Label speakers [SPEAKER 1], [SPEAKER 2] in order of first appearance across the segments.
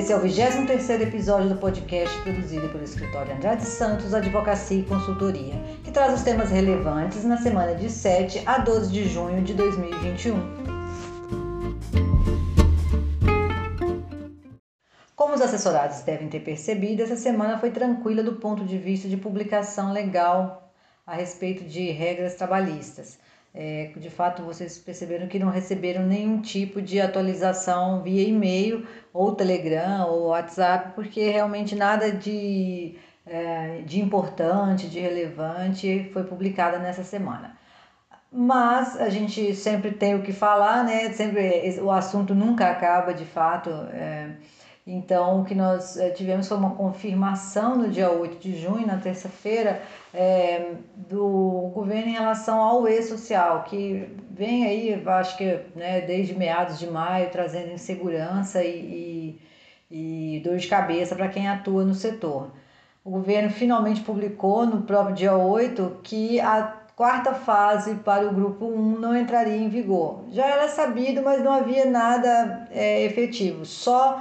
[SPEAKER 1] Esse é o 23º episódio do podcast produzido pelo escritório Andrade Santos Advocacia e Consultoria, que traz os temas relevantes na semana de 7 a 12 de junho de 2021. Como os assessorados devem ter percebido, essa semana foi tranquila do ponto de vista de publicação legal a respeito de regras trabalhistas. É, de fato, vocês perceberam que não receberam nenhum tipo de atualização via e-mail, ou Telegram, ou WhatsApp, porque realmente nada de, é, de importante, de relevante foi publicado nessa semana. Mas a gente sempre tem o que falar, né? Sempre o assunto nunca acaba, de fato. É, então, o que nós eh, tivemos foi uma confirmação no dia 8 de junho, na terça-feira, é, do governo em relação ao e-social, que vem aí, acho que né, desde meados de maio, trazendo insegurança e, e, e dor de cabeça para quem atua no setor. O governo finalmente publicou no próprio dia 8 que a quarta fase para o grupo 1 não entraria em vigor. Já era sabido, mas não havia nada é, efetivo, só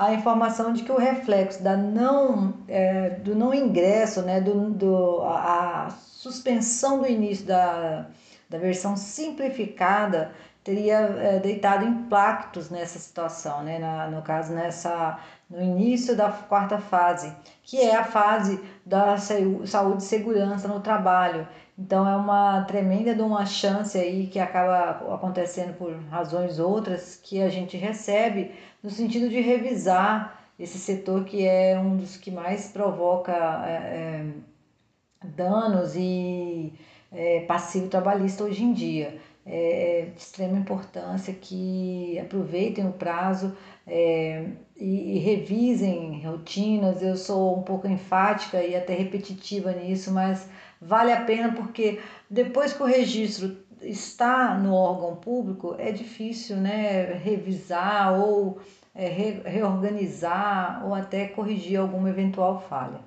[SPEAKER 1] a informação de que o reflexo da não, é, do não ingresso, né, do, do, a, suspensão do início da, da versão simplificada teria é, deitado impactos nessa situação, né? Na, no caso, nessa, no início da quarta fase, que é a fase da saúde e segurança no trabalho. Então é uma tremenda de uma chance aí que acaba acontecendo por razões outras que a gente recebe no sentido de revisar esse setor que é um dos que mais provoca é, é, danos e é, passivo trabalhista hoje em dia. É, é de extrema importância que aproveitem o prazo é, e, e, revisem rotinas. Eu sou um pouco enfática e até repetitiva nisso, mas vale a pena porque depois que o registro está no órgão público, é difícil né, revisar ou é, re, reorganizar ou até corrigir alguma eventual falha.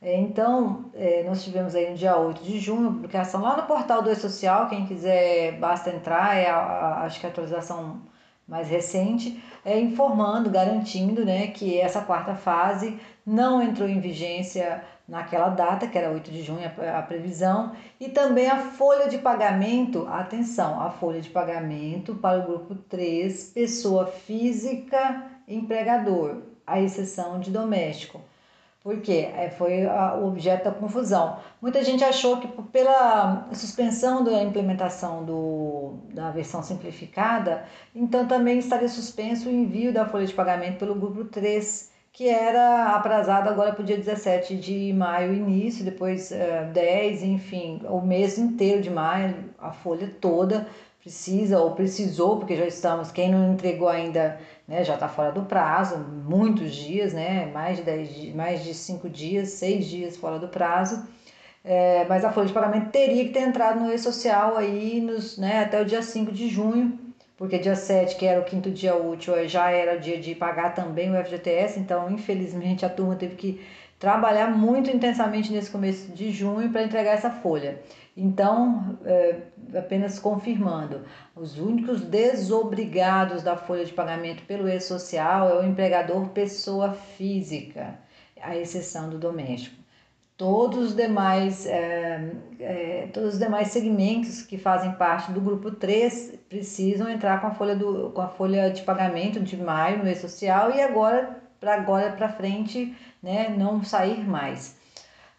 [SPEAKER 1] É, então, é, nós tivemos aí no dia 8 de junho a publicação lá no portal do E-Social, quem quiser basta entrar, é a, a, acho que a atualização mais recente, é, informando, garantindo né, que essa quarta fase não entrou em vigência naquela data, que era 8 de junho a, previsão, e também a folha de pagamento, atenção, a folha de pagamento para o grupo 3, pessoa física empregador, a exceção de doméstico. Porque é, foi o objeto da confusão. Muita gente achou que pela suspensão da implementação do, da versão simplificada, então também estaria suspenso o envio da folha de pagamento pelo grupo 3, que era aprazado agora para o dia 17 de maio, início, depois uh, 10, enfim, o mês inteiro de maio, a folha toda precisa ou precisou, porque já estamos, quem não entregou ainda né, já está fora do prazo, muitos dias, né, mais de 10, mais de 5 dias, 6 dias fora do prazo. É, mas a folha de pagamento teria que ter entrado no e-social aí nos, né, até o dia 5 de junho, porque dia 7, que era o quinto dia útil, já era o dia de pagar também o FGTS, então infelizmente a turma teve que trabalhar muito intensamente nesse começo de junho para entregar essa folha. Então, é, apenas confirmando, os únicos desobrigados da folha de pagamento pelo e-social é o empregador pessoa física, à exceção do doméstico. Todos os demais, é, é, todos os demais segmentos que fazem parte do grupo 3 precisam entrar com a folha, do, com a folha de pagamento de maio no e-social e agora para agora para frente né, não sair mais.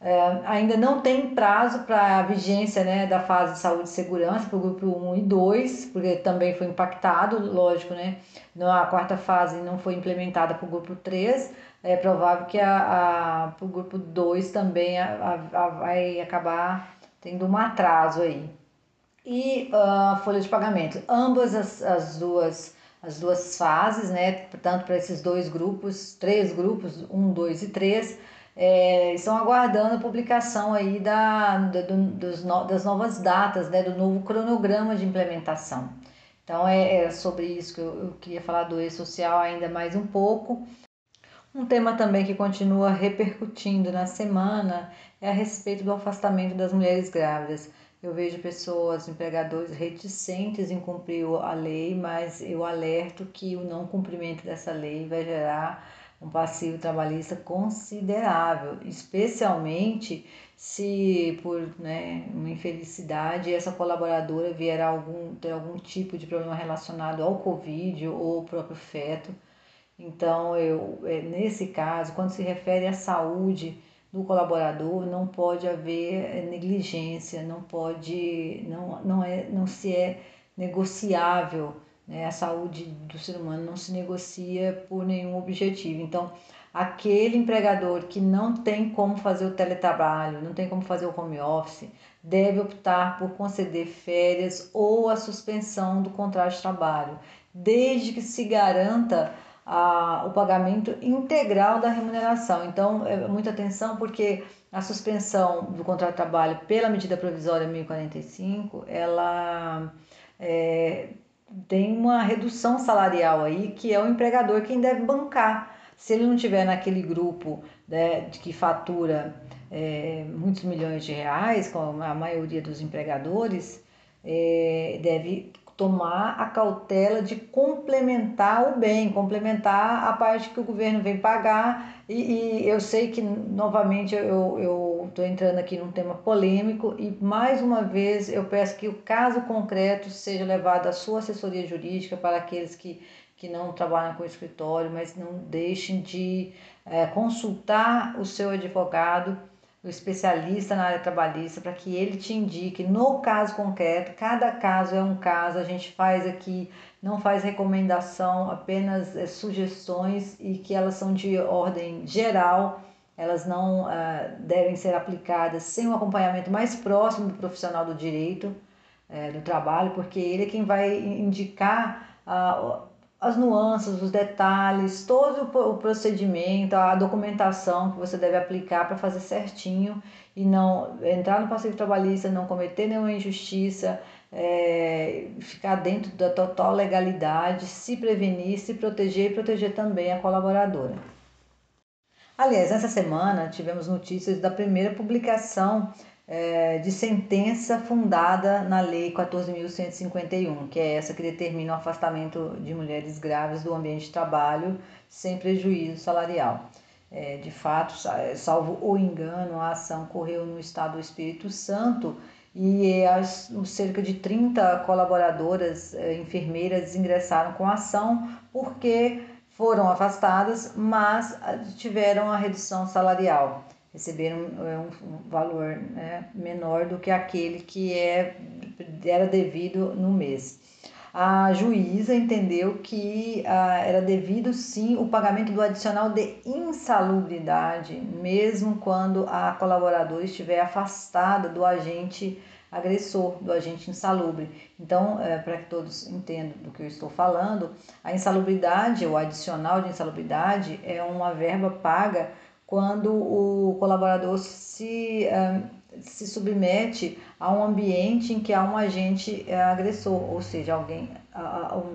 [SPEAKER 1] É, ainda não tem prazo para a vigência né, da fase de saúde e segurança para o grupo 1 e 2, porque também foi impactado, lógico, né? A quarta fase não foi implementada para o grupo 3, é provável que a, a, o grupo 2 também a, a, vai acabar tendo um atraso aí. E a folha de pagamento, ambas as, as duas as duas fases, né, tanto para esses dois grupos, três grupos, um, dois e três, é, estão aguardando a publicação aí da, do, dos, das novas datas, né, do novo cronograma de implementação. Então é, é sobre isso que eu, eu queria falar do e-social ainda mais um pouco. Um tema também que continua repercutindo na semana é a respeito do afastamento das mulheres grávidas. Eu vejo pessoas, empregadores reticentes em cumprir a lei, mas eu alerto que o não cumprimento dessa lei vai gerar um passivo trabalhista considerável, especialmente se por né, uma infelicidade essa colaboradora vier a algum, ter algum tipo de problema relacionado ao Covid ou ao próprio feto. Então, eu, é, nesse caso, quando se refere à saúde do colaborador, não pode haver é, negligência, não pode, não, não, é, não se é negociável né? A saúde do ser humano não se negocia por nenhum objetivo. Então, aquele empregador que não tem como fazer o teletrabalho, não tem como fazer o home office, deve optar por conceder férias ou a suspensão do contrato de trabalho, desde que se garanta a, o pagamento integral da remuneração. Então, é, muita atenção, porque a suspensão do contrato de trabalho pela medida provisória 1045, ela é, tem uma redução salarial aí que é o empregador quem deve bancar. Se ele não tiver naquele grupo né, que fatura é, muitos milhões de reais, como a maioria dos empregadores, é, deve tomar a cautela de complementar o bem, complementar a parte que o governo vem pagar. E, e eu sei que, novamente, eu estou entrando aqui num tema polêmico e, mais uma vez, eu peço que o caso concreto seja levado à sua assessoria jurídica para aqueles que, que não trabalham com escritório, mas não deixem de é, consultar o seu advogado o especialista na área trabalhista para que ele te indique no caso concreto. Cada caso é um caso, a gente faz aqui, não faz recomendação, apenas é, sugestões e que elas são de ordem geral, elas não uh, devem ser aplicadas sem um acompanhamento mais próximo do profissional do direito, é, do trabalho, porque ele é quem vai indicar. Uh, as nuances, os detalhes, todo o procedimento, a documentação que você deve aplicar para fazer certinho e não entrar no passivo trabalhista, não cometer nenhuma injustiça, é, ficar dentro da total legalidade, se prevenir, se proteger e proteger também a colaboradora. Aliás, nessa semana tivemos notícias da primeira publicação é, de sentença fundada na Lei 14.151, que é essa que determina o afastamento de mulheres grávidas do ambiente de trabalho sem prejuízo salarial. É, de fato, salvo o engano, a ação ocorreu no estado do Espírito Santo e as, cerca de 30 colaboradoras é, enfermeiras ingressaram com a ação porque foram afastadas, mas tiveram a redução salarial receberam é, um, um valor né, menor do que aquele que é, era devido no mês. A juíza entendeu que ah, era devido sim o pagamento do adicional de insalubridade, mesmo quando a colaboradora estiver afastada do agente agressor, do agente insalubre. Então, é, para que todos entendam do que eu estou falando, a insalubridade, o adicional de insalubridade, é uma verba paga quando o colaborador se, eh, se submete a um ambiente em que há um agente eh, agressor, ou seja, alguém,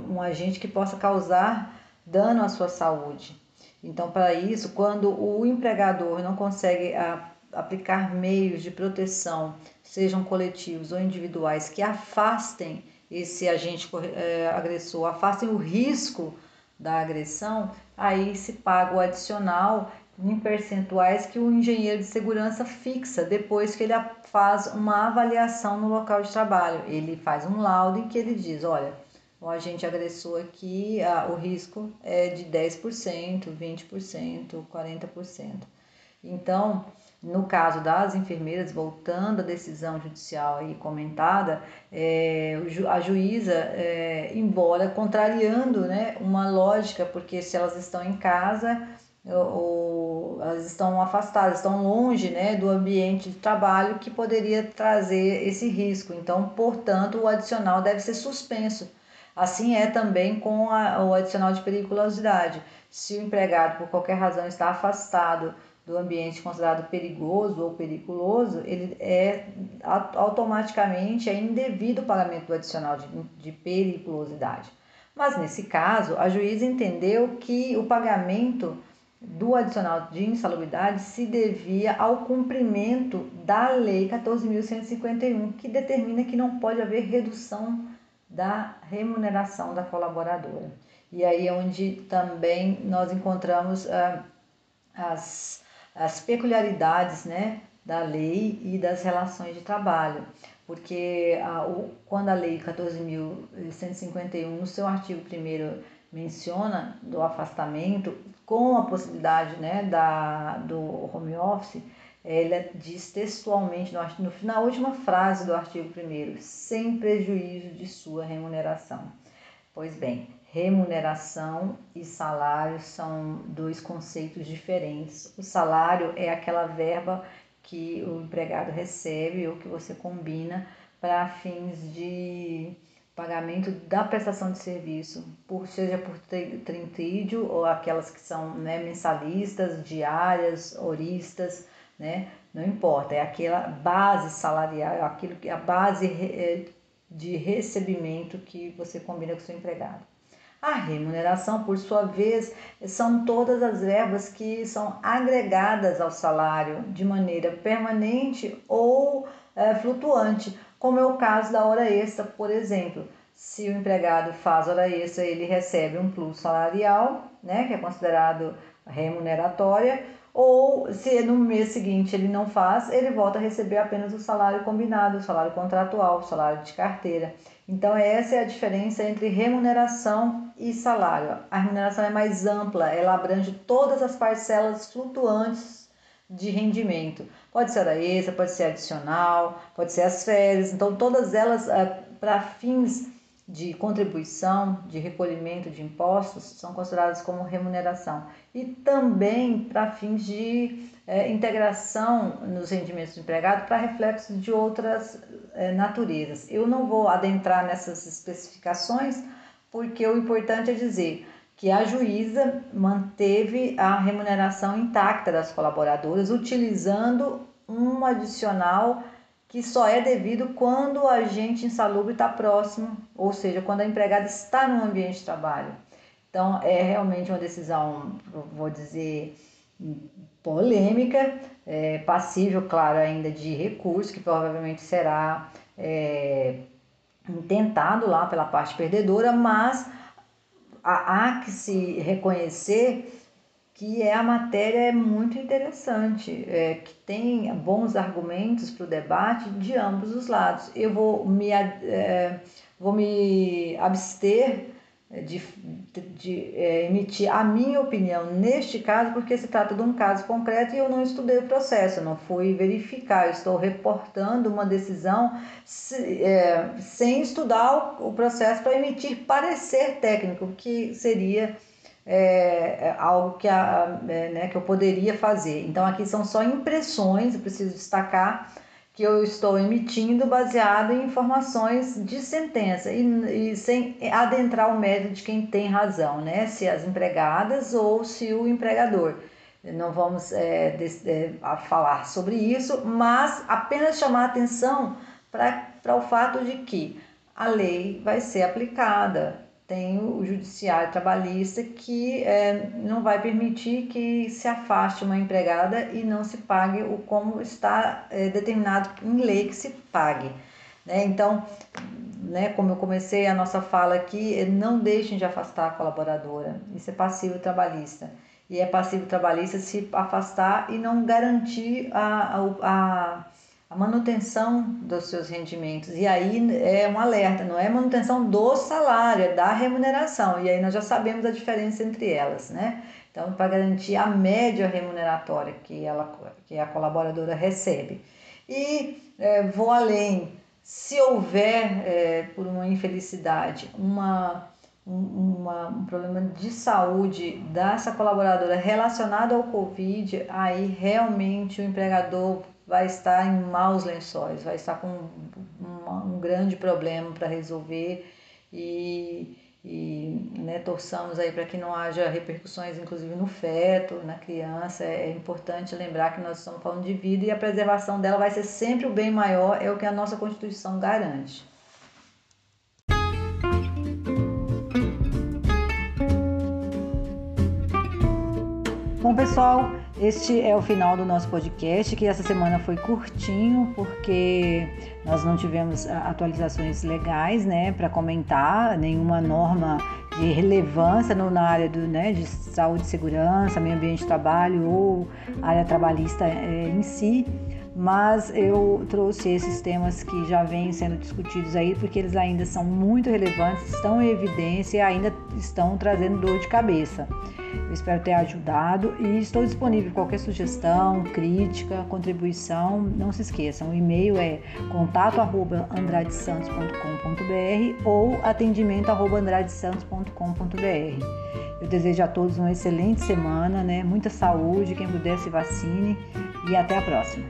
[SPEAKER 1] um agente que possa causar dano à sua saúde. Então, para isso, quando o empregador não consegue aplicar meios de proteção, sejam coletivos ou individuais, que afastem esse agente eh, agressor, afastem o risco da agressão, aí se paga o adicional em percentuais que o engenheiro de segurança fixa depois que ele faz uma avaliação no local de trabalho. Ele faz um laudo em que ele diz, olha, o agente agressor aqui, ah, o risco é de 10%, 20%, 40%. Então, no caso das enfermeiras, voltando à decisão judicial aí comentada, é, a juíza, é, embora contrariando né, uma lógica, porque se elas estão em casa, ou, elas estão afastadas, estão longe né, do ambiente de trabalho que poderia trazer esse risco. Então, portanto, o adicional deve ser suspenso. Assim é também com a, o adicional de periculosidade. Se o empregado, por qualquer razão, está afastado do ambiente considerado perigoso ou periculoso, ele é automaticamente é indevido o pagamento do adicional de, de periculosidade. Mas nesse caso, a juíza entendeu que o pagamento do adicional de insalubridade se devia ao cumprimento da Lei 14.151, que determina que não pode haver redução da remuneração da colaboradora. E aí é onde também nós encontramos ah, as, as peculiaridades né, da lei e das relações de trabalho. Porque ah, o, quando a Lei 14.151, no seu artigo 1 menciona do afastamento, com a possibilidade né, da, do home office, ela diz textualmente no, no, na última frase do artigo 1 sem prejuízo de sua remuneração. Pois bem, remuneração e salário são dois conceitos diferentes. O salário é aquela verba que o empregado recebe ou que você combina para fins de pagamento da prestação de serviço, por, seja por trintídio ou aquelas que são né, mensalistas, diárias, horistas, né? Não importa, é aquela base salarial, é aquilo que a base é, de recebimento que você combina com o seu empregado. A remuneração, por sua vez, são todas as verbas que são agregadas ao salário de maneira permanente ou é, flutuante, como é o caso da hora extra, por exemplo. Se o empregado faz hora extra, ele recebe um plus salarial, né, que é considerado remuneratória, ou se no mês seguinte ele não faz, ele volta a receber apenas o salário combinado, o salário contratual, o salário de carteira. Então, essa é a diferença entre remuneração e salário. A remuneração é mais ampla, ela abrange todas as parcelas flutuantes de rendimento. Pode ser hora extra, pode ser adicional, pode ser as férias. Então, todas elas, eh, para fins de contribuição, de recolhimento de impostos, são consideradas como remuneração. E também para fins de é, integração nos rendimentos do empregado para reflexos de outras é, naturezas. Eu não vou adentrar nessas especificações, porque o importante é dizer que a juíza manteve a remuneração intacta das colaboradoras, utilizando um adicional que só é devido quando o agente insalubre está próximo, ou seja, quando a empregada está no ambiente de trabalho. Então, é realmente uma decisão, vou dizer, polêmica, é, passível, claro, ainda de recurso, que provavelmente será é, intentado lá pela parte perdedora, mas há, que se reconhecer que é a matéria é muito interessante, é, que tem bons argumentos para o debate de ambos os lados. Eu vou me, é, vou me abster de, de é, emitir a minha opinião neste caso, porque se trata de um caso concreto e eu não estudei o processo, eu não fui verificar, eu estou reportando uma decisão se, é, sem estudar o, o processo para emitir parecer técnico, que seria é, é, algo que, a, é, né, que eu poderia fazer. Então, aqui são só impressões, eu preciso destacar que eu estou emitindo baseado em informações de sentença e, e sem adentrar o mérito de quem tem razão, né? Se as empregadas ou se o empregador. Não vamos é, de, é, falar sobre isso, mas apenas chamar atenção para o fato de que a lei vai ser aplicada tem o judiciário trabalhista que é, não vai permitir que se afaste uma empregada e não se pague o como está é, determinado em lei que se pague. Né? Então, né, como eu comecei a nossa fala aqui, não deixem de afastar a colaboradora. Isso é passivo trabalhista. E é passivo trabalhista se afastar e não garantir a, a, a a manutenção dos seus rendimentos. E aí é um alerta, não é manutenção do salário, é da remuneração. E aí nós já sabemos a diferença entre elas, né? Então, para garantir a média remuneratória que, ela, que a colaboradora recebe. E é, vou além, se houver, é, por uma infelicidade, uma, uma, um problema de saúde dessa colaboradora relacionado ao Covid, aí realmente o empregador vai estar em maus lençóis, vai estar com um, um grande problema para resolver e, e né, torçamos aí para que não haja repercussões, inclusive no feto, na criança. É, é importante lembrar que nós estamos falando de vida e a preservação dela vai ser sempre o bem maior, é o que a nossa Constituição garante. Pessoal, este é o final do nosso podcast, que essa semana foi curtinho, porque nós não tivemos atualizações legais, né, para comentar, nenhuma norma de relevância no, na área do, né, de saúde e segurança, meio ambiente de trabalho ou área trabalhista é, em si mas eu trouxe esses temas que já vêm sendo discutidos aí porque eles ainda são muito relevantes, estão em evidência e ainda estão trazendo dor de cabeça. Eu espero ter ajudado e estou disponível qualquer sugestão, crítica, contribuição. Não se esqueçam, o e-mail é contato@andradesantos.com.br ou atendimento@andradesantos.com.br. Eu desejo a todos uma excelente semana, né? Muita saúde, quem puder se vacine e até a próxima.